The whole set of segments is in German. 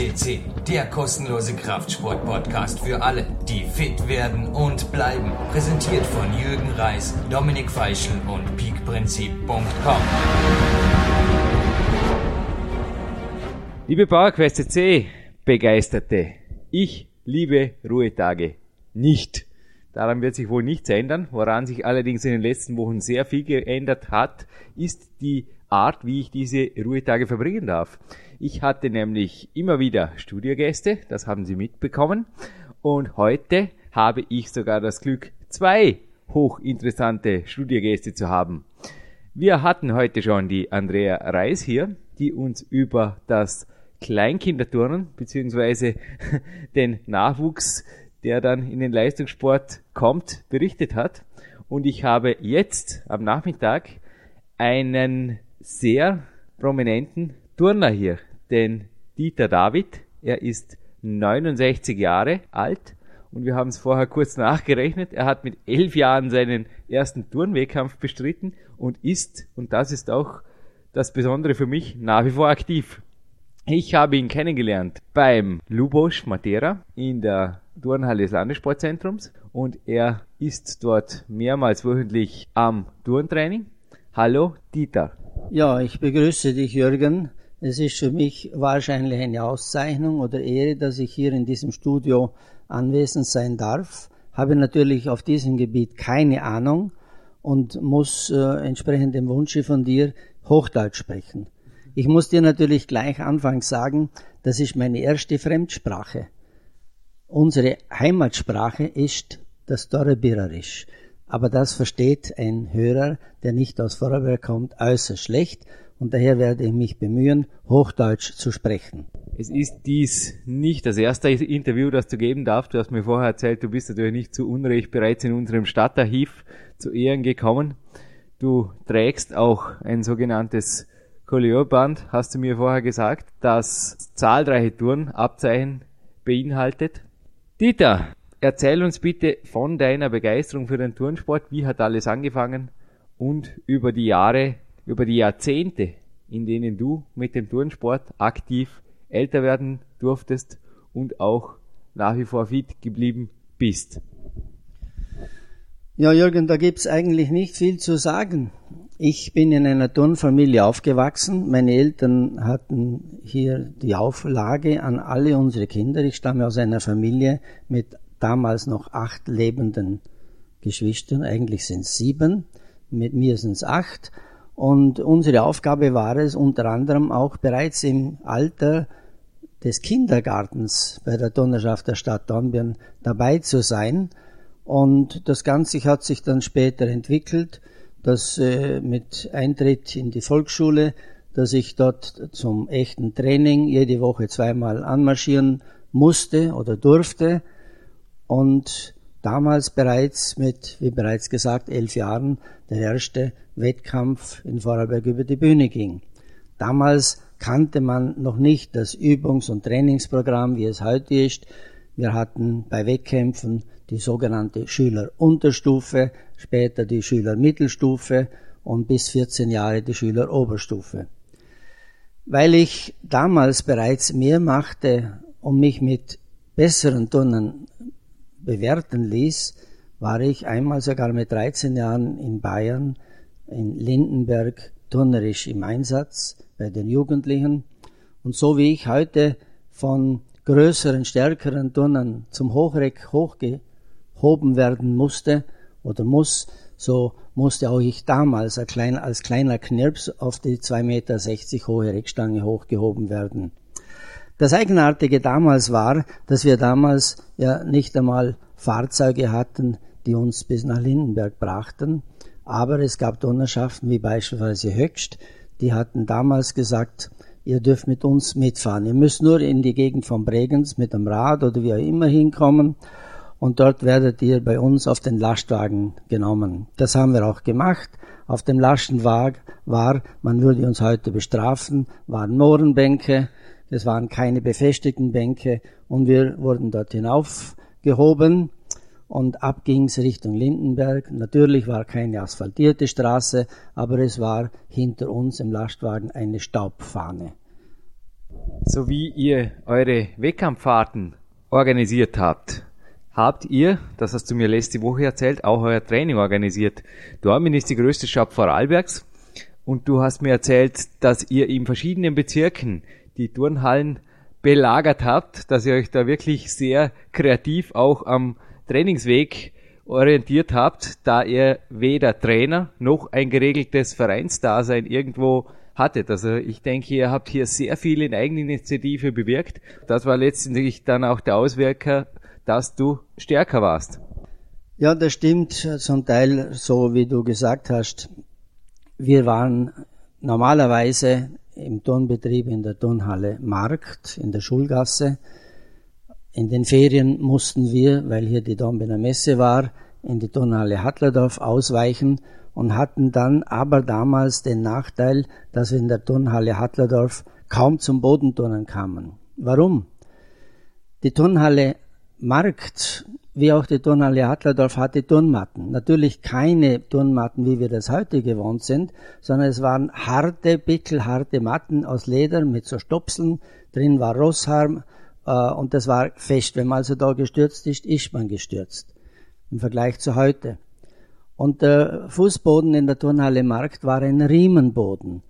FCC, der kostenlose Kraftsport-Podcast für alle, die fit werden und bleiben. Präsentiert von Jürgen Reis, Dominik Feischl und peakprinzip.com. Liebe PowerQuest CC Begeisterte, ich liebe Ruhetage nicht. Daran wird sich wohl nichts ändern. Woran sich allerdings in den letzten Wochen sehr viel geändert hat, ist die Art, wie ich diese Ruhetage verbringen darf. Ich hatte nämlich immer wieder Studiogäste, das haben Sie mitbekommen. Und heute habe ich sogar das Glück, zwei hochinteressante Studiogäste zu haben. Wir hatten heute schon die Andrea Reis hier, die uns über das Kleinkinderturnen beziehungsweise den Nachwuchs, der dann in den Leistungssport kommt, berichtet hat. Und ich habe jetzt am Nachmittag einen sehr prominenten Turner hier, den Dieter David. Er ist 69 Jahre alt und wir haben es vorher kurz nachgerechnet. Er hat mit elf Jahren seinen ersten Turnwettkampf bestritten und ist, und das ist auch das Besondere für mich, nach wie vor aktiv. Ich habe ihn kennengelernt beim Lubosch Matera in der Turnhalle des Landessportzentrums und er ist dort mehrmals wöchentlich am Turntraining. Hallo Dieter. Ja, ich begrüße dich, Jürgen. Es ist für mich wahrscheinlich eine Auszeichnung oder Ehre, dass ich hier in diesem Studio anwesend sein darf. Habe natürlich auf diesem Gebiet keine Ahnung und muss äh, entsprechend dem Wunsche von dir Hochdeutsch sprechen. Ich muss dir natürlich gleich anfangs sagen, das ist meine erste Fremdsprache. Unsere Heimatsprache ist das Dorrebirerisch. Aber das versteht ein Hörer, der nicht aus Vorarlberg kommt, äußerst schlecht und daher werde ich mich bemühen, Hochdeutsch zu sprechen. Es ist dies nicht das erste Interview, das du geben darfst. Du hast mir vorher erzählt, du bist natürlich nicht zu Unrecht bereits in unserem Stadtarchiv zu Ehren gekommen. Du trägst auch ein sogenanntes Colliorband, hast du mir vorher gesagt, das zahlreiche Turnabzeichen beinhaltet. Dieter, erzähl uns bitte von deiner Begeisterung für den Turnsport. Wie hat alles angefangen? Und über die Jahre, über die Jahrzehnte, in denen du mit dem Turnsport aktiv älter werden durftest und auch nach wie vor fit geblieben bist. Ja, Jürgen, da gibt's eigentlich nicht viel zu sagen. Ich bin in einer Turnfamilie aufgewachsen. Meine Eltern hatten hier die Auflage an alle unsere Kinder. Ich stamme aus einer Familie mit damals noch acht lebenden Geschwistern. Eigentlich sind es sieben. Mit mir sind es acht. Und unsere Aufgabe war es unter anderem auch bereits im Alter des Kindergartens bei der Donnerschaft der Stadt Dornbirn dabei zu sein. Und das Ganze hat sich dann später entwickelt dass äh, mit Eintritt in die Volksschule, dass ich dort zum echten Training jede Woche zweimal anmarschieren musste oder durfte und damals bereits mit, wie bereits gesagt, elf Jahren der erste Wettkampf in Vorarlberg über die Bühne ging. Damals kannte man noch nicht das Übungs- und Trainingsprogramm, wie es heute ist. Wir hatten bei Wettkämpfen die sogenannte Schülerunterstufe, später die Schülermittelstufe und bis 14 Jahre die Schüleroberstufe. Weil ich damals bereits mehr machte und mich mit besseren Turnen bewerten ließ, war ich einmal sogar mit 13 Jahren in Bayern, in Lindenberg, turnerisch im Einsatz bei den Jugendlichen. Und so wie ich heute von größeren, stärkeren Turnern zum Hochreck hochgehe, gehoben werden musste oder muss, so musste auch ich damals als kleiner Knirps auf die 2,60 Meter hohe Reckstange hochgehoben werden. Das Eigenartige damals war, dass wir damals ja nicht einmal Fahrzeuge hatten, die uns bis nach Lindenberg brachten, aber es gab Donnerschaften wie beispielsweise Höchst, die hatten damals gesagt, ihr dürft mit uns mitfahren. Ihr müsst nur in die Gegend von Bregenz mit dem Rad oder wie auch immer hinkommen und dort werdet ihr bei uns auf den Lastwagen genommen. Das haben wir auch gemacht. Auf dem Lastenwagen war, man würde uns heute bestrafen, waren Mohrenbänke, es waren keine befestigten Bänke und wir wurden dort hinaufgehoben und ab ging's Richtung Lindenberg. Natürlich war keine asphaltierte Straße, aber es war hinter uns im Lastwagen eine Staubfahne. So wie ihr eure Wettkampffahrten organisiert habt, habt ihr, das hast du mir letzte Woche erzählt, auch euer Training organisiert. Dormin ist die größte Stadt Vorarlbergs und du hast mir erzählt, dass ihr in verschiedenen Bezirken die Turnhallen belagert habt, dass ihr euch da wirklich sehr kreativ auch am Trainingsweg orientiert habt, da ihr weder Trainer noch ein geregeltes Vereinsdasein irgendwo hattet. Also ich denke, ihr habt hier sehr viel in Eigeninitiative bewirkt. Das war letztendlich dann auch der Auswirker, dass du stärker warst. Ja, das stimmt zum Teil so, wie du gesagt hast. Wir waren normalerweise im Turnbetrieb in der Turnhalle Markt in der Schulgasse. In den Ferien mussten wir, weil hier die Dombener Messe war, in die Turnhalle Hattlerdorf ausweichen und hatten dann aber damals den Nachteil, dass wir in der Turnhalle Hattlerdorf kaum zum Bodenturnen kamen. Warum? Die Turnhalle Markt wie auch die Turnhalle Adlerdorf hatte Turnmatten. Natürlich keine Turnmatten, wie wir das heute gewohnt sind, sondern es waren harte, pickelharte Matten aus Leder mit so Stopseln. Drin war Rossharm äh, und das war fest. Wenn man also da gestürzt ist, ist man gestürzt. Im Vergleich zu heute. Und der Fußboden in der Turnhalle Markt war ein Riemenboden.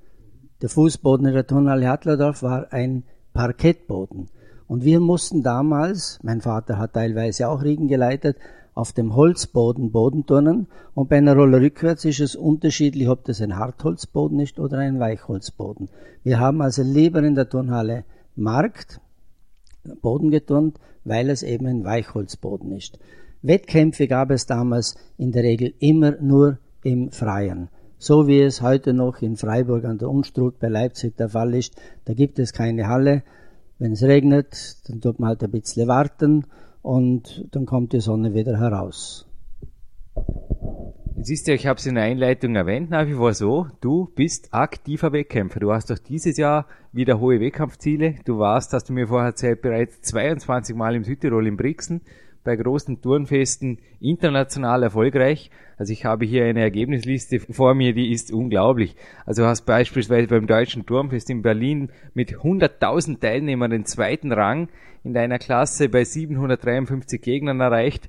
Der Fußboden in der Turnhalle Adlerdorf war ein Parkettboden. Und wir mussten damals, mein Vater hat teilweise auch Riegen geleitet, auf dem Holzboden Bodenturnen und bei einer Rolle rückwärts ist es unterschiedlich, ob das ein Hartholzboden ist oder ein Weichholzboden. Wir haben also lieber in der Turnhalle Markt Boden geturnt, weil es eben ein Weichholzboden ist. Wettkämpfe gab es damals in der Regel immer nur im Freien. So wie es heute noch in Freiburg an der Unstrut bei Leipzig der Fall ist, da gibt es keine Halle, wenn es regnet, dann tut man halt ein bisschen warten und dann kommt die Sonne wieder heraus. Jetzt ist ja, ich habe es in der Einleitung erwähnt, nach wie vor so, du bist aktiver Wettkämpfer. Du hast doch dieses Jahr wieder hohe Wettkampfziele. Du warst, hast du mir vorher erzählt, bereits 22 Mal im Südtirol in Brixen bei großen Turnfesten international erfolgreich. Also ich habe hier eine Ergebnisliste vor mir, die ist unglaublich. Also du hast beispielsweise beim Deutschen Turnfest in Berlin mit 100.000 Teilnehmern den zweiten Rang in deiner Klasse bei 753 Gegnern erreicht.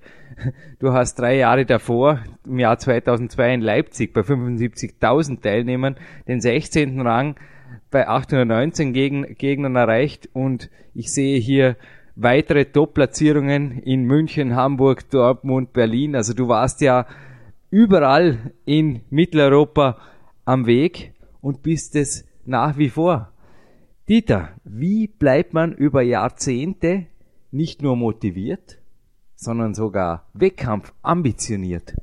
Du hast drei Jahre davor, im Jahr 2002 in Leipzig bei 75.000 Teilnehmern, den 16. Rang bei 819 Gegnern erreicht und ich sehe hier weitere Top-Platzierungen in München, Hamburg, Dortmund, Berlin. Also du warst ja überall in Mitteleuropa am Weg und bist es nach wie vor. Dieter, wie bleibt man über Jahrzehnte nicht nur motiviert, sondern sogar Wettkampf ambitioniert?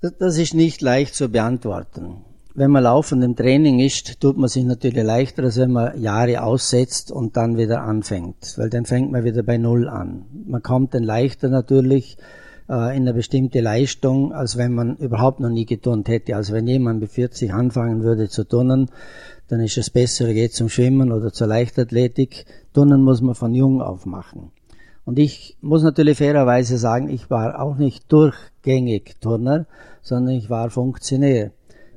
Das ist nicht leicht zu beantworten wenn man laufend im Training ist, tut man sich natürlich leichter, als wenn man Jahre aussetzt und dann wieder anfängt, weil dann fängt man wieder bei Null an. Man kommt dann leichter natürlich äh, in eine bestimmte Leistung, als wenn man überhaupt noch nie geturnt hätte. Also wenn jemand mit 40 anfangen würde zu turnen, dann ist es besser, er geht zum Schwimmen oder zur Leichtathletik. Turnen muss man von jung auf machen. Und ich muss natürlich fairerweise sagen, ich war auch nicht durchgängig Turner, sondern ich war Funktionär.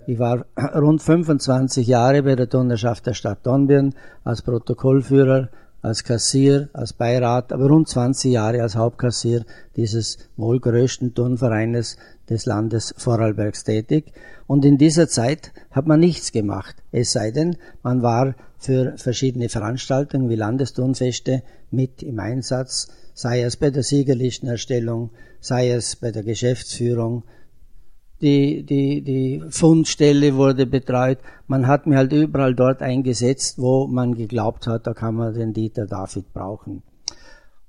Ich war rund 25 Jahre bei der Turnerschaft der Stadt Dornbirn als Protokollführer, als Kassier, als Beirat, aber rund 20 Jahre als Hauptkassier dieses wohl größten Turnvereines des Landes Vorarlbergs tätig. Und in dieser Zeit hat man nichts gemacht. Es sei denn, man war für verschiedene Veranstaltungen wie Landesturnfeste mit im Einsatz, sei es bei der Siegerlistenerstellung, sei es bei der Geschäftsführung, die, die, die Fundstelle wurde betreut. Man hat mir halt überall dort eingesetzt, wo man geglaubt hat, da kann man den Dieter David brauchen.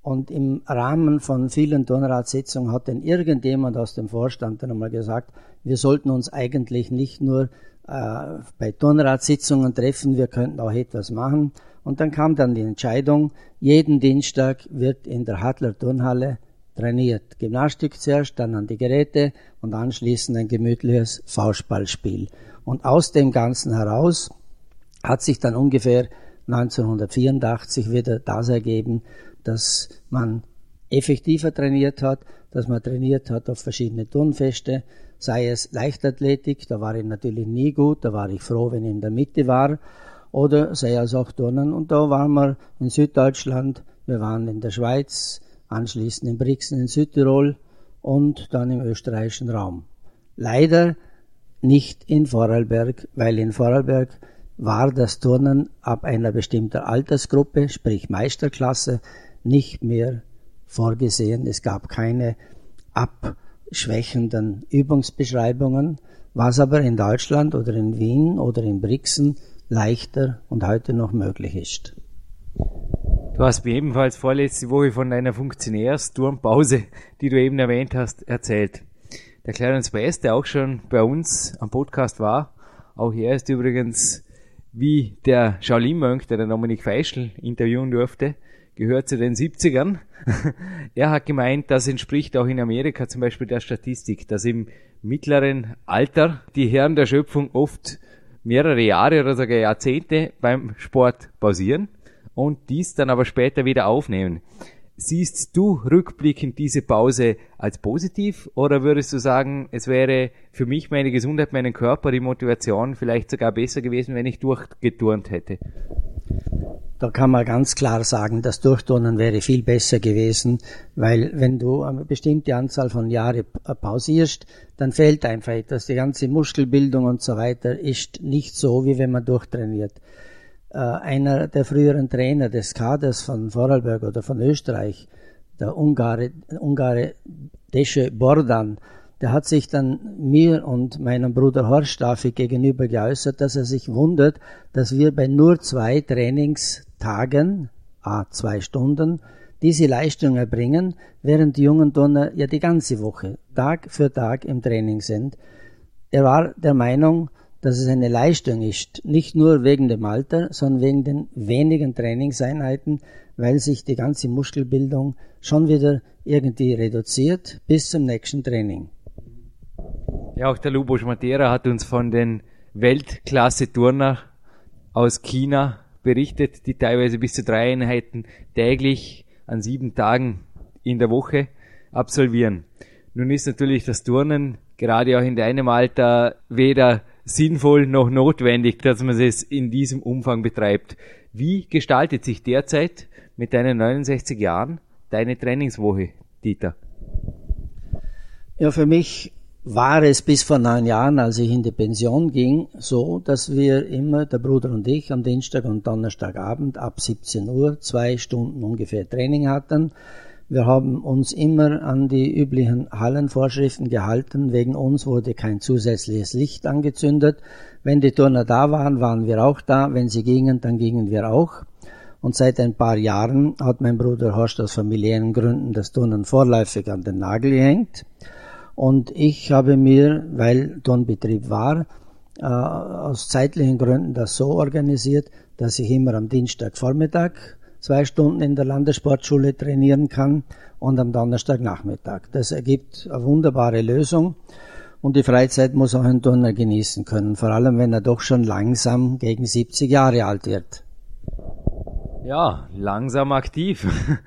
Und im Rahmen von vielen Turnratssitzungen hat dann irgendjemand aus dem Vorstand dann einmal gesagt, wir sollten uns eigentlich nicht nur äh, bei Turnratssitzungen treffen, wir könnten auch etwas machen. Und dann kam dann die Entscheidung, jeden Dienstag wird in der Hadler Turnhalle trainiert. Gymnastik zuerst, dann an die Geräte und anschließend ein gemütliches Faustballspiel. Und aus dem Ganzen heraus hat sich dann ungefähr 1984 wieder das ergeben, dass man effektiver trainiert hat, dass man trainiert hat auf verschiedene Turnfeste, sei es Leichtathletik, da war ich natürlich nie gut, da war ich froh, wenn ich in der Mitte war, oder sei es auch Turnen. Und da waren wir in Süddeutschland, wir waren in der Schweiz, anschließend in Brixen in Südtirol und dann im österreichischen Raum. Leider nicht in Vorarlberg, weil in Vorarlberg war das Turnen ab einer bestimmten Altersgruppe, sprich Meisterklasse, nicht mehr vorgesehen. Es gab keine abschwächenden Übungsbeschreibungen, was aber in Deutschland oder in Wien oder in Brixen leichter und heute noch möglich ist. Du hast mir ebenfalls vorletzte Woche von deiner Funktionärsturmpause, die du eben erwähnt hast, erzählt. Der Clarence Bass, der auch schon bei uns am Podcast war, auch er ist übrigens wie der Shaolin Mönch, der der Dominik Feischl interviewen durfte, gehört zu den 70ern. er hat gemeint, das entspricht auch in Amerika zum Beispiel der Statistik, dass im mittleren Alter die Herren der Schöpfung oft mehrere Jahre oder sogar Jahrzehnte beim Sport pausieren und dies dann aber später wieder aufnehmen. Siehst du rückblickend diese Pause als positiv oder würdest du sagen, es wäre für mich, meine Gesundheit, meinen Körper, die Motivation vielleicht sogar besser gewesen, wenn ich durchgeturnt hätte? Da kann man ganz klar sagen, das Durchturnen wäre viel besser gewesen, weil wenn du eine bestimmte Anzahl von Jahren pausierst, dann fehlt einfach etwas. Die ganze Muskelbildung und so weiter ist nicht so, wie wenn man durchtrainiert. Äh, einer der früheren Trainer des Kaders von Vorarlberg oder von Österreich, der Ungare, Ungare Desche Bordan, der hat sich dann mir und meinem Bruder Horst Staffi gegenüber geäußert, dass er sich wundert, dass wir bei nur zwei Trainingstagen, a zwei Stunden, diese Leistung erbringen, während die jungen Donner ja die ganze Woche, Tag für Tag im Training sind. Er war der Meinung, dass es eine Leistung ist, nicht nur wegen dem Alter, sondern wegen den wenigen Trainingseinheiten, weil sich die ganze Muskelbildung schon wieder irgendwie reduziert bis zum nächsten Training. Ja, auch der Lubos Matera hat uns von den Weltklasse-Turner aus China berichtet, die teilweise bis zu drei Einheiten täglich an sieben Tagen in der Woche absolvieren. Nun ist natürlich das Turnen gerade auch in deinem Alter weder sinnvoll noch notwendig, dass man es in diesem Umfang betreibt. Wie gestaltet sich derzeit mit deinen 69 Jahren deine Trainingswoche, Dieter? Ja, für mich war es bis vor neun Jahren, als ich in die Pension ging, so, dass wir immer, der Bruder und ich, am Dienstag und Donnerstagabend ab 17 Uhr zwei Stunden ungefähr Training hatten. Wir haben uns immer an die üblichen Hallenvorschriften gehalten. Wegen uns wurde kein zusätzliches Licht angezündet. Wenn die Turner da waren, waren wir auch da. Wenn sie gingen, dann gingen wir auch. Und seit ein paar Jahren hat mein Bruder Horst aus familiären Gründen das Turnen vorläufig an den Nagel gehängt. Und ich habe mir, weil Turnbetrieb war, äh, aus zeitlichen Gründen das so organisiert, dass ich immer am Dienstagvormittag zwei Stunden in der Landessportschule trainieren kann und am Donnerstagnachmittag. Das ergibt eine wunderbare Lösung. Und die Freizeit muss auch ein Turner genießen können, vor allem wenn er doch schon langsam gegen 70 Jahre alt wird. Ja, langsam aktiv.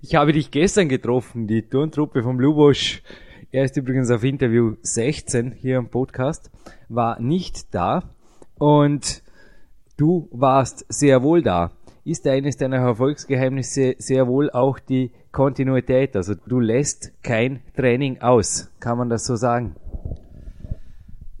Ich habe dich gestern getroffen, die Turntruppe vom Lubosch. Er ist übrigens auf Interview 16 hier im Podcast, war nicht da und du warst sehr wohl da ist eines deiner Erfolgsgeheimnisse sehr wohl auch die Kontinuität. Also du lässt kein Training aus. Kann man das so sagen?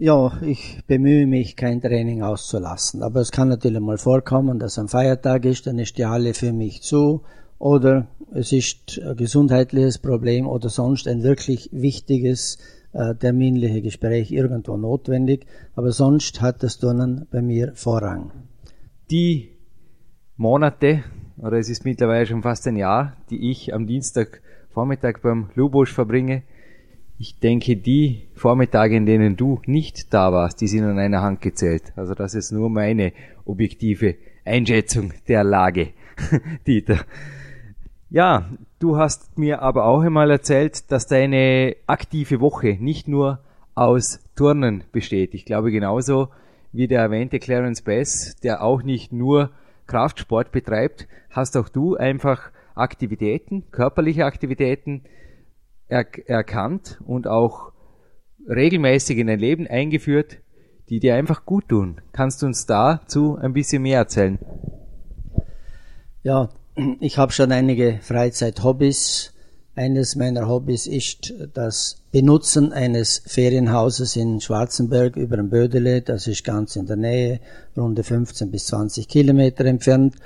Ja, ich bemühe mich, kein Training auszulassen. Aber es kann natürlich mal vorkommen, dass ein Feiertag ist, dann ist die Halle für mich zu. Oder es ist ein gesundheitliches Problem oder sonst ein wirklich wichtiges äh, terminliche Gespräch irgendwo notwendig. Aber sonst hat das Turnen bei mir Vorrang. Die Monate, oder es ist mittlerweile schon fast ein Jahr, die ich am Dienstagvormittag beim Lubosch verbringe. Ich denke, die Vormittage, in denen du nicht da warst, die sind an einer Hand gezählt. Also das ist nur meine objektive Einschätzung der Lage, Dieter. Ja, du hast mir aber auch einmal erzählt, dass deine aktive Woche nicht nur aus Turnen besteht. Ich glaube genauso wie der erwähnte Clarence Bass, der auch nicht nur Kraftsport betreibt, hast auch du einfach Aktivitäten, körperliche Aktivitäten er erkannt und auch regelmäßig in dein Leben eingeführt, die dir einfach gut tun. Kannst du uns dazu ein bisschen mehr erzählen? Ja, ich habe schon einige Freizeithobbys. Eines meiner Hobbys ist das Benutzen eines Ferienhauses in Schwarzenberg über dem Bödele. Das ist ganz in der Nähe, runde 15 bis 20 Kilometer entfernt.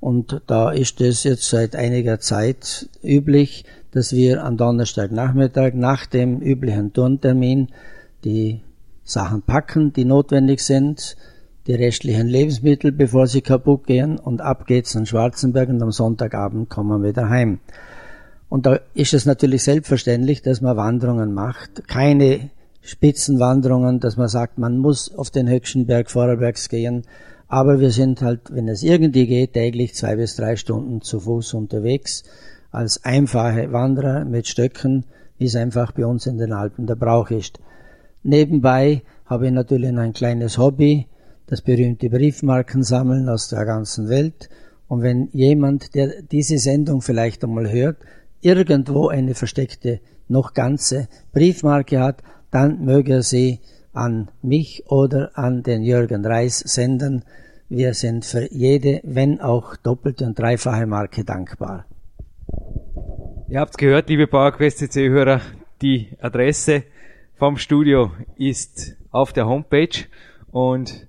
Und da ist es jetzt seit einiger Zeit üblich, dass wir am Donnerstagnachmittag nach dem üblichen Turntermin die Sachen packen, die notwendig sind, die restlichen Lebensmittel, bevor sie kaputt gehen und ab geht's an Schwarzenberg und am Sonntagabend kommen wir wieder heim. Und da ist es natürlich selbstverständlich, dass man Wanderungen macht, keine Spitzenwanderungen, dass man sagt, man muss auf den höchsten Berg Vorarlbergs gehen, aber wir sind halt, wenn es irgendwie geht, täglich zwei bis drei Stunden zu Fuß unterwegs, als einfache Wanderer mit Stöcken, wie es einfach bei uns in den Alpen der Brauch ist. Nebenbei habe ich natürlich ein kleines Hobby, das berühmte Briefmarken sammeln aus der ganzen Welt. Und wenn jemand, der diese Sendung vielleicht einmal hört, irgendwo eine versteckte, noch ganze Briefmarke hat, dann möge er sie an mich oder an den Jürgen Reis senden. Wir sind für jede, wenn auch doppelte und dreifache Marke dankbar. Ihr habt gehört, liebe PowerQuest CC-Hörer, die Adresse vom Studio ist auf der Homepage und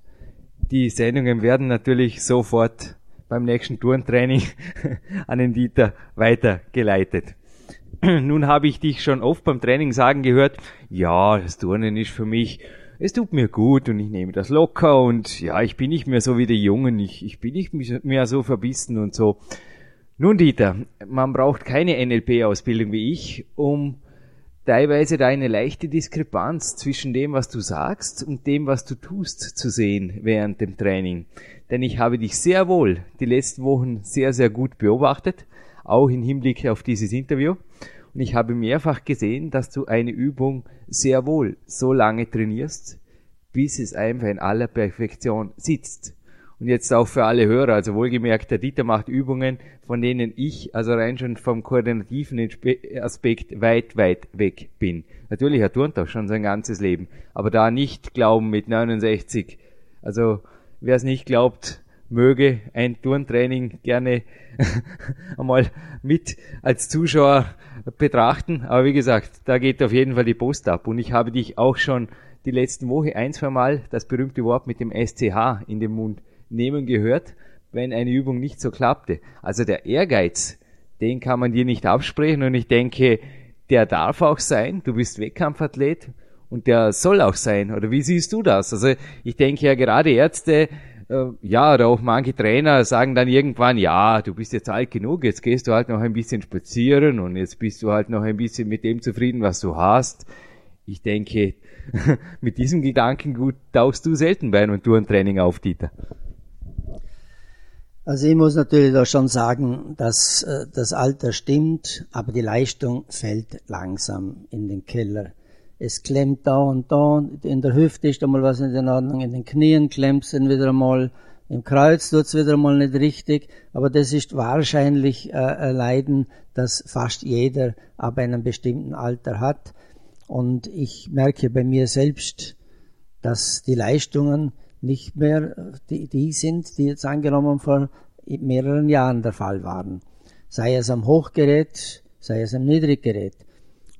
die Sendungen werden natürlich sofort beim nächsten Turntraining an den Dieter weitergeleitet. Nun habe ich dich schon oft beim Training sagen gehört, ja, das Turnen ist für mich, es tut mir gut und ich nehme das locker und ja, ich bin nicht mehr so wie die Jungen, ich, ich bin nicht mehr so verbissen und so. Nun, Dieter, man braucht keine NLP-Ausbildung wie ich, um teilweise da eine leichte Diskrepanz zwischen dem, was du sagst und dem, was du tust, zu sehen während dem Training. Denn ich habe dich sehr wohl die letzten Wochen sehr, sehr gut beobachtet, auch im Hinblick auf dieses Interview. Und ich habe mehrfach gesehen, dass du eine Übung sehr wohl so lange trainierst, bis es einfach in aller Perfektion sitzt. Und jetzt auch für alle Hörer, also wohlgemerkt, der Dieter macht Übungen, von denen ich, also rein schon vom koordinativen Aspekt weit, weit weg bin. Natürlich, er turnt auch schon sein ganzes Leben, aber da nicht glauben mit 69, also wer es nicht glaubt, möge ein Turntraining gerne einmal mit als Zuschauer betrachten. Aber wie gesagt, da geht auf jeden Fall die Post ab. Und ich habe dich auch schon die letzten Woche ein, zwei Mal das berühmte Wort mit dem SCH in den Mund nehmen gehört, wenn eine Übung nicht so klappte. Also der Ehrgeiz, den kann man dir nicht absprechen und ich denke, der darf auch sein. Du bist Wettkampfathlet und der soll auch sein. Oder wie siehst du das? Also ich denke ja gerade Ärzte, äh, ja, oder auch manche Trainer sagen dann irgendwann, ja, du bist jetzt alt genug, jetzt gehst du halt noch ein bisschen spazieren und jetzt bist du halt noch ein bisschen mit dem zufrieden, was du hast. Ich denke, mit diesem Gedankengut tauchst du selten bei einem Tourentraining auf, Dieter. Also ich muss natürlich da schon sagen, dass äh, das Alter stimmt, aber die Leistung fällt langsam in den Keller. Es klemmt da und da, in der Hüfte ist einmal was in Ordnung, in den Knien klemmt es wieder einmal, im Kreuz tut es wieder einmal nicht richtig, aber das ist wahrscheinlich äh, ein Leiden, das fast jeder ab einem bestimmten Alter hat. Und ich merke bei mir selbst, dass die Leistungen nicht mehr die, die sind, die jetzt angenommen vor mehreren Jahren der Fall waren. Sei es am Hochgerät, sei es am Niedriggerät.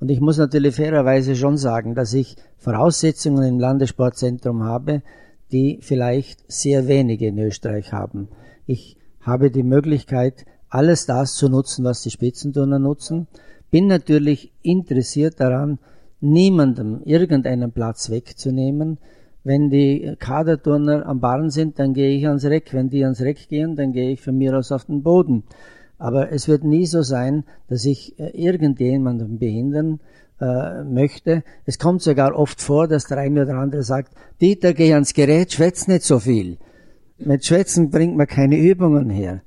Und ich muss natürlich fairerweise schon sagen, dass ich Voraussetzungen im Landessportzentrum habe, die vielleicht sehr wenige in Österreich haben. Ich habe die Möglichkeit, alles das zu nutzen, was die Spitzenturner nutzen, bin natürlich interessiert daran, niemandem irgendeinen Platz wegzunehmen, wenn die Kaderturner am Barren sind, dann gehe ich ans Reck. Wenn die ans Reck gehen, dann gehe ich von mir aus auf den Boden. Aber es wird nie so sein, dass ich äh, irgendjemanden behindern äh, möchte. Es kommt sogar oft vor, dass der eine oder andere sagt, Dieter, geh ans Gerät, schwätz nicht so viel. Mit Schwätzen bringt man keine Übungen her.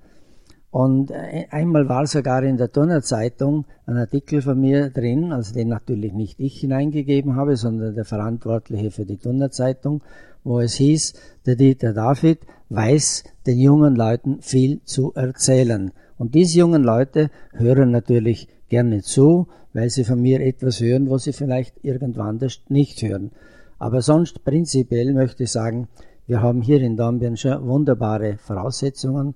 Und äh, einmal war sogar in der Donner Zeitung ein Artikel von mir drin, also den natürlich nicht ich hineingegeben habe, sondern der Verantwortliche für die Donner Zeitung, wo es hieß, der Dieter David weiß den jungen Leuten viel zu erzählen. Und diese jungen Leute hören natürlich gerne zu, weil sie von mir etwas hören, was sie vielleicht irgendwann nicht hören. Aber sonst prinzipiell möchte ich sagen, wir haben hier in Dornbirn schon wunderbare Voraussetzungen.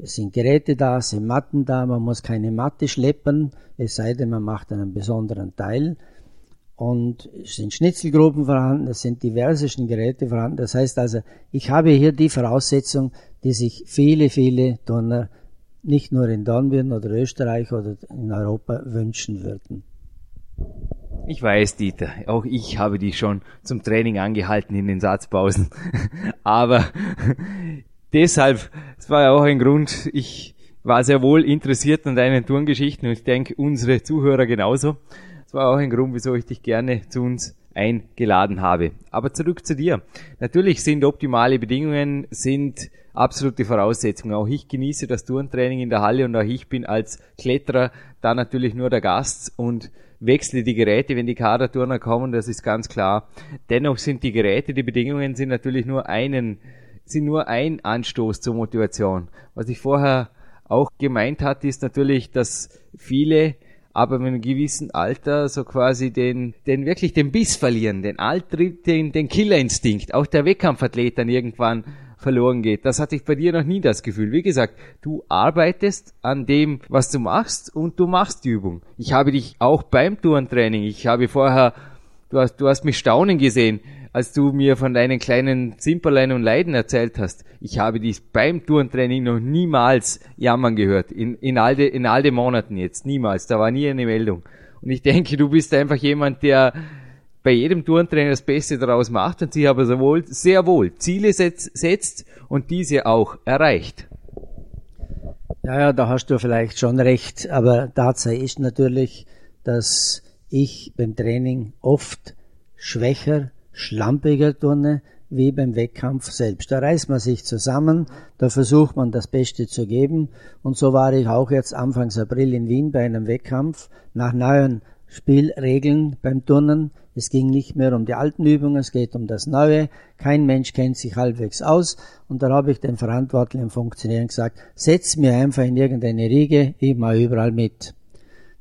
Es sind Geräte da, es sind Matten da, man muss keine Matte schleppen, es sei denn, man macht einen besonderen Teil. Und es sind Schnitzelgruppen vorhanden, es sind diversesten Geräte vorhanden. Das heißt also, ich habe hier die Voraussetzung, die sich viele, viele Turner nicht nur in Dornbirn oder Österreich oder in Europa wünschen würden. Ich weiß, Dieter, auch ich habe dich schon zum Training angehalten in den Satzpausen. Aber deshalb, es war ja auch ein Grund, ich war sehr wohl interessiert an deinen Turngeschichten und ich denke, unsere Zuhörer genauso. Es war auch ein Grund, wieso ich dich gerne zu uns eingeladen habe. Aber zurück zu dir. Natürlich sind optimale Bedingungen, sind absolute Voraussetzungen. Auch ich genieße das Turntraining in der Halle und auch ich bin als Kletterer da natürlich nur der Gast und wechsle die Geräte, wenn die Kaderturner kommen, das ist ganz klar. Dennoch sind die Geräte, die Bedingungen sind natürlich nur einen, sind nur ein Anstoß zur Motivation. Was ich vorher auch gemeint hatte, ist natürlich, dass viele aber mit einem gewissen Alter so quasi den, den wirklich den Biss verlieren, den Altritt, den, den Killerinstinkt. Auch der Wettkampfathlet dann irgendwann verloren geht. Das hatte ich bei dir noch nie das Gefühl. Wie gesagt, du arbeitest an dem, was du machst und du machst die Übung. Ich habe dich auch beim Tourentraining, ich habe vorher, du hast, du hast mich staunen gesehen, als du mir von deinen kleinen Zimperlein und Leiden erzählt hast. Ich habe dich beim Tourentraining noch niemals jammern gehört. In, in, all de, in all den Monaten jetzt. Niemals. Da war nie eine Meldung. Und ich denke, du bist einfach jemand, der bei jedem Turntrainer das Beste daraus macht und sich aber sowohl, sehr wohl Ziele setzt, setzt und diese auch erreicht. Ja, ja, da hast du vielleicht schon recht, aber Tatsache ist natürlich, dass ich beim Training oft schwächer, schlampiger turne wie beim Wettkampf selbst. Da reißt man sich zusammen, da versucht man das Beste zu geben und so war ich auch jetzt Anfangs April in Wien bei einem Wettkampf nach neuen Spielregeln beim Turnen. Es ging nicht mehr um die alten Übungen, es geht um das Neue. Kein Mensch kennt sich halbwegs aus. Und da habe ich den verantwortlichen Funktionären gesagt, setz mir einfach in irgendeine Riege, ich mache überall mit.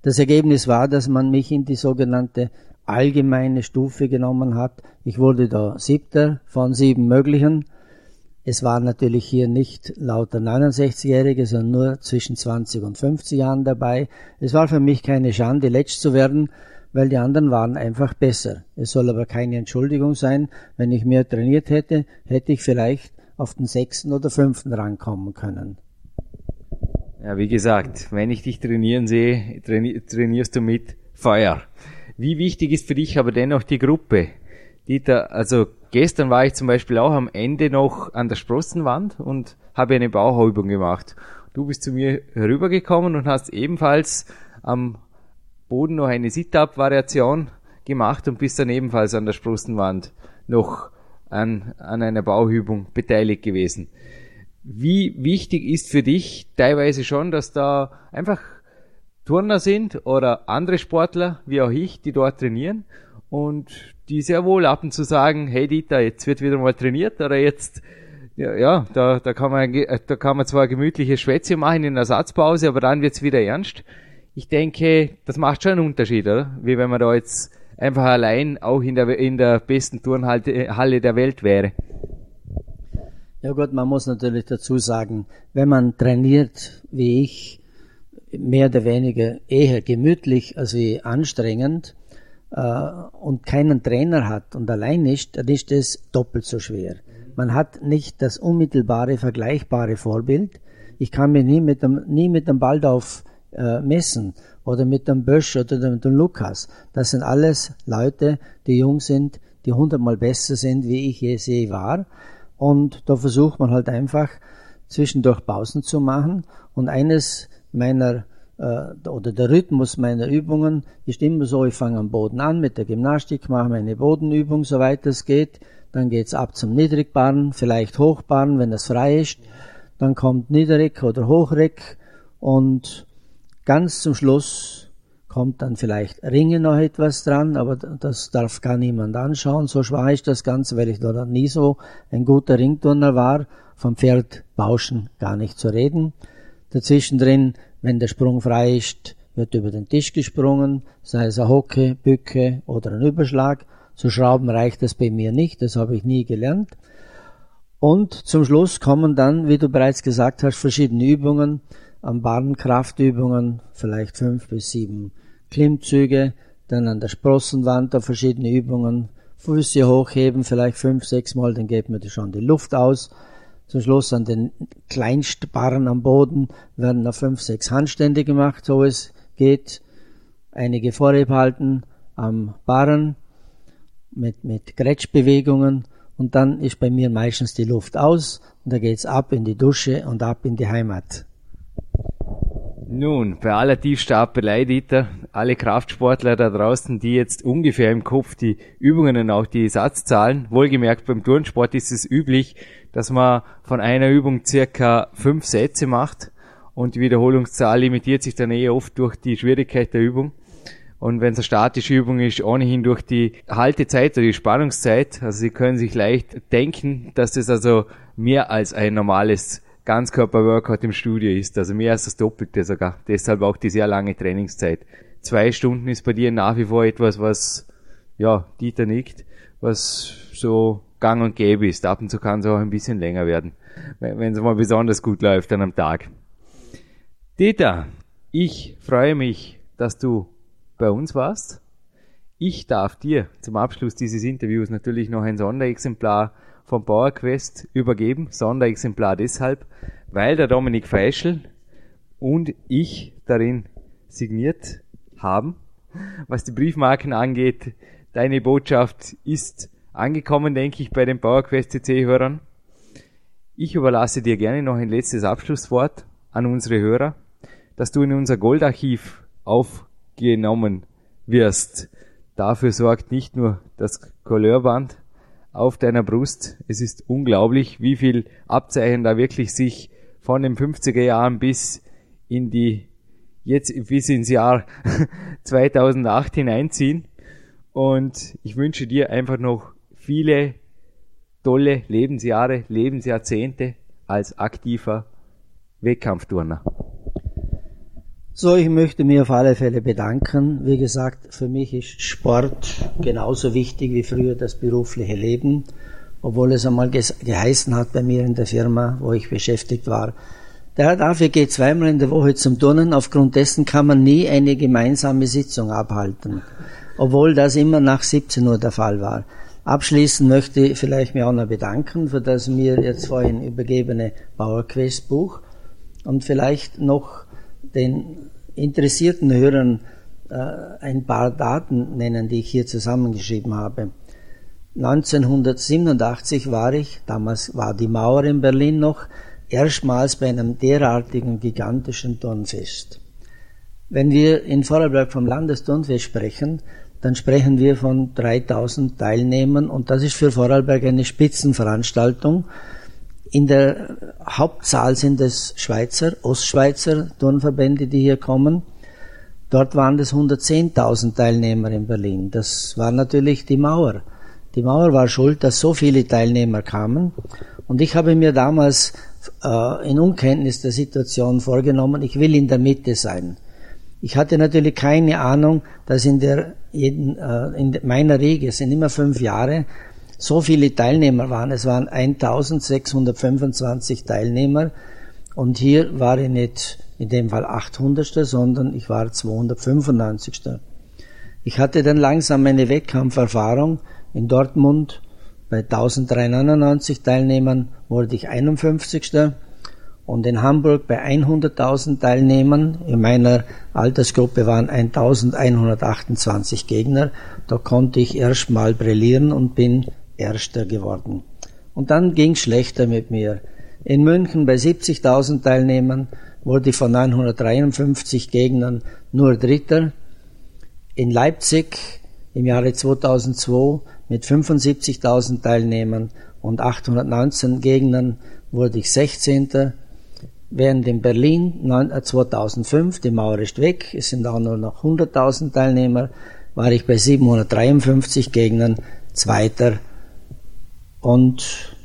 Das Ergebnis war, dass man mich in die sogenannte allgemeine Stufe genommen hat. Ich wurde da siebter von sieben möglichen. Es waren natürlich hier nicht lauter 69-Jährige, sondern nur zwischen 20 und 50 Jahren dabei. Es war für mich keine Schande, letzt zu werden, weil die anderen waren einfach besser. Es soll aber keine Entschuldigung sein. Wenn ich mehr trainiert hätte, hätte ich vielleicht auf den sechsten oder fünften Rang kommen können. Ja, wie gesagt, wenn ich dich trainieren sehe, traini trainierst du mit Feuer. Wie wichtig ist für dich aber dennoch die Gruppe? Dieter, also gestern war ich zum Beispiel auch am Ende noch an der Sprossenwand und habe eine Bauchübung gemacht. Du bist zu mir herübergekommen und hast ebenfalls am Boden noch eine Sit-Up-Variation gemacht und bist dann ebenfalls an der Sprossenwand noch an, an einer Bauübung beteiligt gewesen. Wie wichtig ist für dich teilweise schon, dass da einfach Turner sind oder andere Sportler, wie auch ich, die dort trainieren und die sehr wohl ab und zu sagen, hey Dieter, jetzt wird wieder mal trainiert oder jetzt, ja, ja da, da, kann man, da kann man zwar gemütliche Schwätze machen in der Ersatzpause, aber dann wird's wieder ernst. Ich denke, das macht schon einen Unterschied, oder? Wie wenn man da jetzt einfach allein auch in der, in der besten Turnhalle der Welt wäre. Ja gut, man muss natürlich dazu sagen, wenn man trainiert, wie ich, mehr oder weniger eher gemütlich als wie anstrengend, äh, und keinen Trainer hat und allein ist, dann ist es doppelt so schwer. Man hat nicht das unmittelbare, vergleichbare Vorbild. Ich kann mich nie mit dem, nie mit dem Baldauf äh, messen oder mit dem Bösch oder mit dem Lukas. Das sind alles Leute, die jung sind, die hundertmal besser sind, wie ich je je war. Und da versucht man halt einfach zwischendurch Pausen zu machen. Und eines meiner äh, oder der Rhythmus meiner Übungen ist immer so, ich fange am Boden an mit der Gymnastik, mache meine Bodenübung, soweit es geht, dann geht's ab zum Niedrigbahn, vielleicht Hochbahn, wenn das frei ist, dann kommt Niedrig oder Hochreck und ganz zum Schluss kommt dann vielleicht Ringe noch etwas dran, aber das darf gar niemand anschauen. So schwer ist das Ganze, weil ich da nie so ein guter Ringturner war. Vom Pferd Bauschen gar nicht zu reden. Dazwischen drin wenn der Sprung frei ist, wird über den Tisch gesprungen, sei es ein Hocke, Bücke oder ein Überschlag. Zu schrauben reicht das bei mir nicht, das habe ich nie gelernt. Und zum Schluss kommen dann, wie du bereits gesagt hast, verschiedene Übungen, am Barrenkraftübungen, vielleicht fünf bis sieben Klimmzüge, dann an der Sprossenwand da verschiedene Übungen, Füße hochheben, vielleicht fünf, sechs Mal, dann geht mir schon die Luft aus. Zum Schluss an den Kleinstbarren am Boden werden noch fünf, sechs Handstände gemacht, so es geht. Einige Vorheb halten am Barren mit, mit Grätschbewegungen und dann ist bei mir meistens die Luft aus und da geht's ab in die Dusche und ab in die Heimat. Nun, bei aller Tiefstapelei, Dieter, alle Kraftsportler da draußen, die jetzt ungefähr im Kopf die Übungen und auch die Satzzahlen, wohlgemerkt beim Turnsport ist es üblich, dass man von einer Übung circa fünf Sätze macht und die Wiederholungszahl limitiert sich dann eh oft durch die Schwierigkeit der Übung. Und wenn es eine statische Übung ist, ohnehin durch die Haltezeit oder die Spannungszeit. Also Sie können sich leicht denken, dass das also mehr als ein normales Ganzkörper-Workout im Studio ist, also mehr als das Doppelte sogar. Deshalb auch die sehr lange Trainingszeit. Zwei Stunden ist bei dir nach wie vor etwas, was, ja, Dieter nickt, was so gang und gäbe ist. Ab und zu kann es auch ein bisschen länger werden, wenn es mal besonders gut läuft dann am Tag. Dieter, ich freue mich, dass du bei uns warst. Ich darf dir zum Abschluss dieses Interviews natürlich noch ein Sonderexemplar vom PowerQuest übergeben. Sonderexemplar deshalb, weil der Dominik Feischl und ich darin signiert haben. Was die Briefmarken angeht, deine Botschaft ist angekommen, denke ich, bei den PowerQuest CC-Hörern. Ich überlasse dir gerne noch ein letztes Abschlusswort an unsere Hörer, dass du in unser Goldarchiv aufgenommen wirst. Dafür sorgt nicht nur das Couleirband, auf deiner Brust. Es ist unglaublich, wie viel Abzeichen da wirklich sich von den 50er Jahren bis in die jetzt bis ins Jahr 2008 hineinziehen. Und ich wünsche dir einfach noch viele tolle Lebensjahre, Lebensjahrzehnte als aktiver Wettkampfturner. So, ich möchte mir auf alle Fälle bedanken. Wie gesagt, für mich ist Sport genauso wichtig wie früher das berufliche Leben, obwohl es einmal geheißen hat bei mir in der Firma, wo ich beschäftigt war. Der Herr dafür geht zweimal in der Woche zum Turnen. Aufgrund dessen kann man nie eine gemeinsame Sitzung abhalten, obwohl das immer nach 17 Uhr der Fall war. Abschließend möchte ich vielleicht mich auch noch bedanken für das mir jetzt vorhin übergebene PowerQuest Buch und vielleicht noch den interessierten Hörern äh, ein paar Daten nennen, die ich hier zusammengeschrieben habe. 1987 war ich, damals war die Mauer in Berlin noch, erstmals bei einem derartigen gigantischen Turnfest. Wenn wir in Vorarlberg vom Landesturnfest sprechen, dann sprechen wir von 3000 Teilnehmern und das ist für Vorarlberg eine Spitzenveranstaltung. In der Hauptzahl sind es Schweizer, Ostschweizer Turnverbände, die hier kommen. Dort waren es 110.000 Teilnehmer in Berlin. Das war natürlich die Mauer. Die Mauer war schuld, dass so viele Teilnehmer kamen. Und ich habe mir damals äh, in Unkenntnis der Situation vorgenommen, ich will in der Mitte sein. Ich hatte natürlich keine Ahnung, dass in der äh, in meiner Riege, es sind immer fünf Jahre, so viele Teilnehmer waren. Es waren 1625 Teilnehmer und hier war ich nicht in dem Fall 800. sondern ich war 295. Ich hatte dann langsam meine Wettkampferfahrung in Dortmund. Bei 1399 Teilnehmern wurde ich 51. Und in Hamburg bei 100.000 Teilnehmern, in meiner Altersgruppe waren 1128 Gegner, da konnte ich erstmal brillieren und bin Erster geworden. Und dann ging schlechter mit mir. In München bei 70.000 Teilnehmern wurde ich von 953 Gegnern nur Dritter. In Leipzig im Jahre 2002 mit 75.000 Teilnehmern und 819 Gegnern wurde ich 16. Während in Berlin 2005, die Mauer ist weg, es sind auch nur noch 100.000 Teilnehmer, war ich bei 753 Gegnern Zweiter und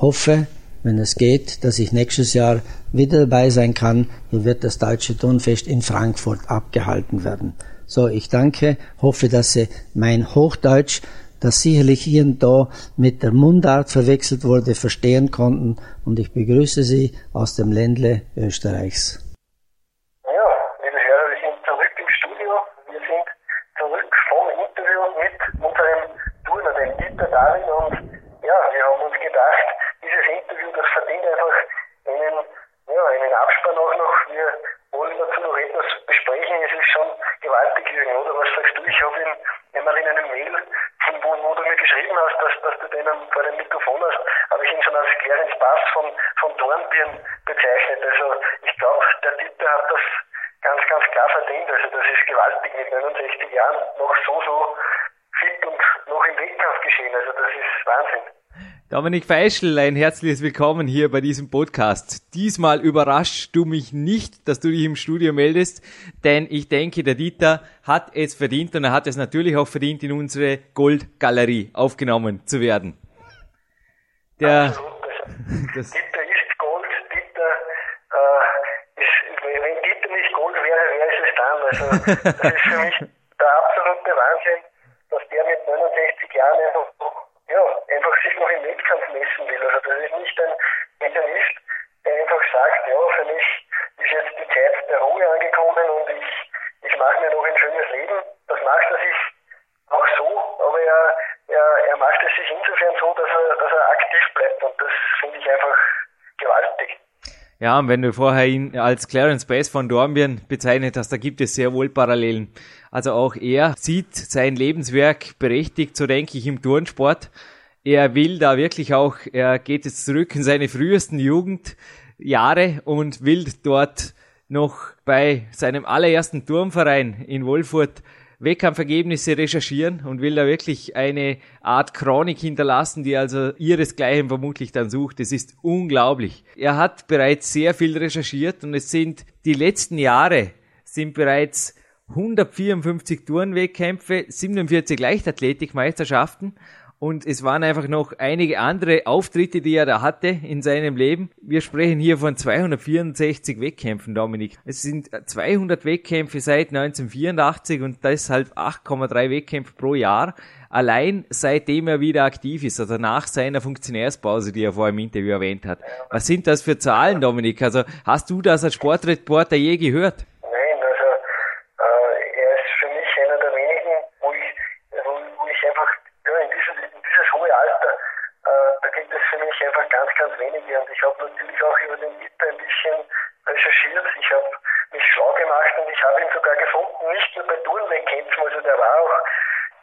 hoffe, wenn es geht, dass ich nächstes Jahr wieder dabei sein kann. Hier wird das Deutsche Turnfest in Frankfurt abgehalten werden. So, ich danke, hoffe, dass Sie mein Hochdeutsch das sicherlich hier und da mit der Mundart verwechselt wurde, verstehen konnten. Und ich begrüße Sie aus dem Ländle Österreichs. Ja, liebe Hörer, wir sind zurück im Studio. Wir sind zurück vom Interview mit unserem Turner, dem Dieter Darin. Und ja, wir haben uns gedacht, dieses Interview, das verdient einfach einen, ja, einen Abspann auch noch. Wir wollen dazu noch etwas besprechen. Es ist schon gewaltig, Jürgen, oder? Was sagst du? Ich habe ihn einmal in einem Mail, wo, wo du mir geschrieben hast, dass, dass du den vor dem Mikrofon hast, habe ich ihn schon als Clarence Bass von, von Dornbirn bezeichnet. Also ich glaube, der Dieter hat das ganz, ganz klar verdient. Also das ist gewaltig mit 69 Jahren noch so, so fit und noch im Wettkampf geschehen. Also das ist Wahnsinn. Dominik Feischl, ein herzliches Willkommen hier bei diesem Podcast. Diesmal überraschst du mich nicht, dass du dich im Studio meldest, denn ich denke, der Dieter hat es verdient und er hat es natürlich auch verdient, in unsere Goldgalerie aufgenommen zu werden. Der, das Dieter ist Gold, Dieter äh, ist, wenn Dieter nicht Gold wäre, wäre es es dann. Also das ist für mich der absolute Wahnsinn, dass der mit 69 Jahren einfach ja, einfach sich noch im Wettkampf messen will. Also das ist nicht ein Mechanismus, der einfach sagt, ja, für mich ist jetzt die Zeit der Ruhe angekommen und ich, ich mache mir noch ein schönes Leben. Das macht er sich auch so, aber er, er, er macht es sich insofern so, dass er, dass er aktiv bleibt und das finde ich einfach gewaltig. Ja, und wenn du vorher ihn als Clarence Bass von Dornbirn bezeichnet hast, da gibt es sehr wohl Parallelen. Also auch er sieht sein Lebenswerk berechtigt, so denke ich, im Turnsport. Er will da wirklich auch, er geht jetzt zurück in seine frühesten Jugendjahre und will dort noch bei seinem allerersten Turmverein in Wolfurt Wettkampfergebnisse recherchieren und will da wirklich eine Art Chronik hinterlassen, die also ihresgleichen vermutlich dann sucht. Es ist unglaublich. Er hat bereits sehr viel recherchiert und es sind die letzten Jahre sind bereits 154 Turnwettkämpfe, 47 Leichtathletikmeisterschaften und es waren einfach noch einige andere Auftritte, die er da hatte in seinem Leben. Wir sprechen hier von 264 Wettkämpfen, Dominik. Es sind 200 Wettkämpfe seit 1984 und deshalb 8,3 Wettkämpfe pro Jahr. Allein seitdem er wieder aktiv ist, also nach seiner Funktionärspause, die er vor im Interview erwähnt hat. Was sind das für Zahlen, Dominik? Also hast du das als Sportreporter je gehört? ganz wenige und ich habe natürlich auch über den Dieter ein bisschen recherchiert. Ich habe mich schlau gemacht und ich habe ihn sogar gefunden, nicht nur bei Turnwettkämpfen, also der war auch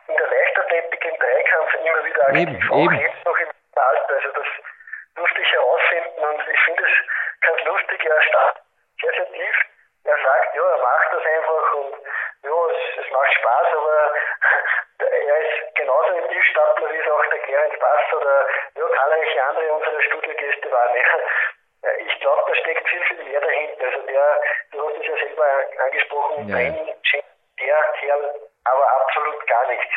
in der Leichtathletik im Dreikampf immer wieder aktiv, eben, auch eben. jetzt noch im Alter. Also das durfte ich herausfinden und ich finde es ganz lustig, er startet sehr, sehr tief. Er sagt, ja, er macht das einfach und ja, es, es macht Spaß, aber er ist genauso ein Tiefstapler, wie es auch der Clarence Bass oder ja, zahlreiche andere unserer Studiogäste waren. Ja, ich glaube, da steckt viel, viel mehr dahinter. Also der, du hast es ja selber angesprochen, ja. Training der Kerl aber absolut gar nicht.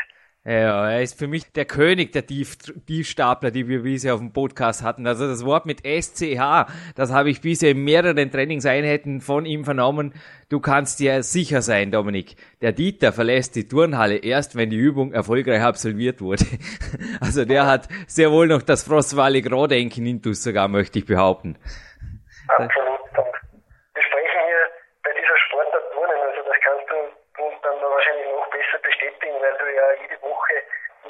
Ja, er ist für mich der König der Tief Tiefstapler, die wir bisher auf dem Podcast hatten. Also das Wort mit SCH, das habe ich bisher in mehreren Trainingseinheiten von ihm vernommen. Du kannst dir sicher sein, Dominik. Der Dieter verlässt die Turnhalle erst, wenn die Übung erfolgreich absolviert wurde. Also der hat sehr wohl noch das Frostwallig Rohdenken intus sogar, möchte ich behaupten. Absolut. Wir sprechen hier bei dieser Sportart Turnen, also das kannst du dann wahrscheinlich noch besser bestätigen, weil du ja jede Woche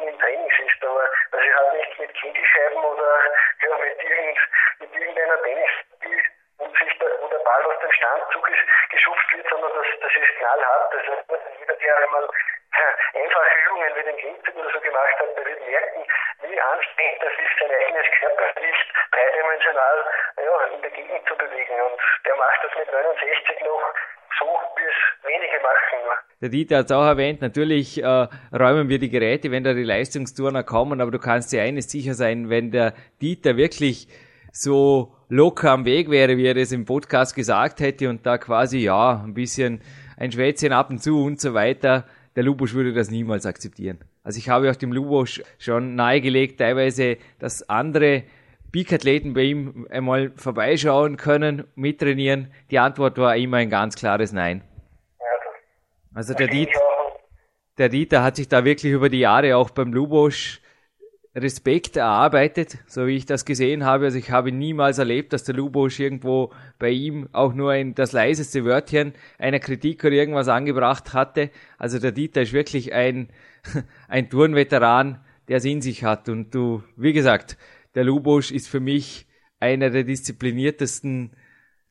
im Training siehst. Aber also es hat nichts mit Kegelscheiben oder ja, mit, irgend, mit irgendeiner Tennis, die und sich da, wo der Ball aus dem Standzug ist, geschupft wird, sondern das, das ist knallhart. Also jeder, der einmal einfache Übungen wie den Klimmzug oder so gemacht hat, der wird merken, wie anstrengend das ist, sein eigenes Körpergewicht dreidimensional ja, in der Gegend zu bewegen. Und der macht das mit 69 noch so, wie es wenige machen. Der Dieter hat es auch erwähnt, natürlich äh, räumen wir die Geräte, wenn da die Leistungsturner kommen, aber du kannst dir eines sicher sein, wenn der Dieter wirklich so locker am Weg wäre, wie er das im Podcast gesagt hätte und da quasi, ja, ein bisschen ein Schwätzchen ab und zu und so weiter, der Lubosch würde das niemals akzeptieren. Also ich habe auch dem Lubosch schon nahegelegt, teilweise, dass andere Peak-Athleten bei ihm einmal vorbeischauen können, mittrainieren? Die Antwort war immer ein ganz klares Nein. Also der Diet. der Dieter hat sich da wirklich über die Jahre auch beim Lubosch Respekt erarbeitet, so wie ich das gesehen habe. Also ich habe niemals erlebt, dass der Lubosch irgendwo bei ihm auch nur ein, das leiseste Wörtchen einer Kritik oder irgendwas angebracht hatte. Also der Dieter ist wirklich ein, ein Turnveteran, der es in sich hat. Und du, wie gesagt, der Lubosch ist für mich einer der diszipliniertesten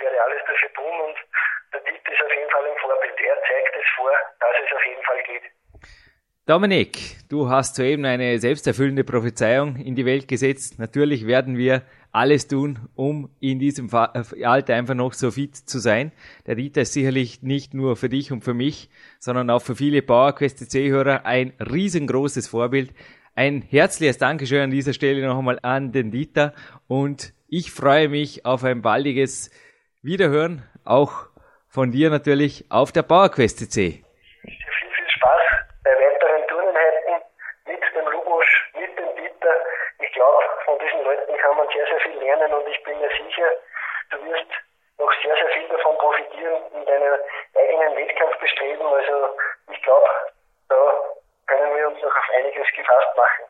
werde alles dafür tun und der Diet ist auf jeden Fall ein Vorbild. Er zeigt es vor, dass es auf jeden Fall geht. Dominik, du hast soeben eine selbsterfüllende Prophezeiung in die Welt gesetzt. Natürlich werden wir alles tun, um in diesem äh, Alter einfach noch so fit zu sein. Der Dieter ist sicherlich nicht nur für dich und für mich, sondern auch für viele PowerQuest C-Hörer ein riesengroßes Vorbild. Ein herzliches Dankeschön an dieser Stelle noch einmal an den Dieter und ich freue mich auf ein baldiges Wiederhören, auch von dir natürlich auf der PowerQuest CC. Viel, viel Spaß bei weiteren Turneinheiten mit dem Lubosch, mit dem Dieter. Ich glaube, von diesen Leuten kann man sehr, sehr viel lernen und ich bin mir sicher, du wirst noch sehr, sehr viel davon profitieren in deiner eigenen Wettkampfbestreben. Also ich glaube, da können wir uns noch auf einiges gefasst machen.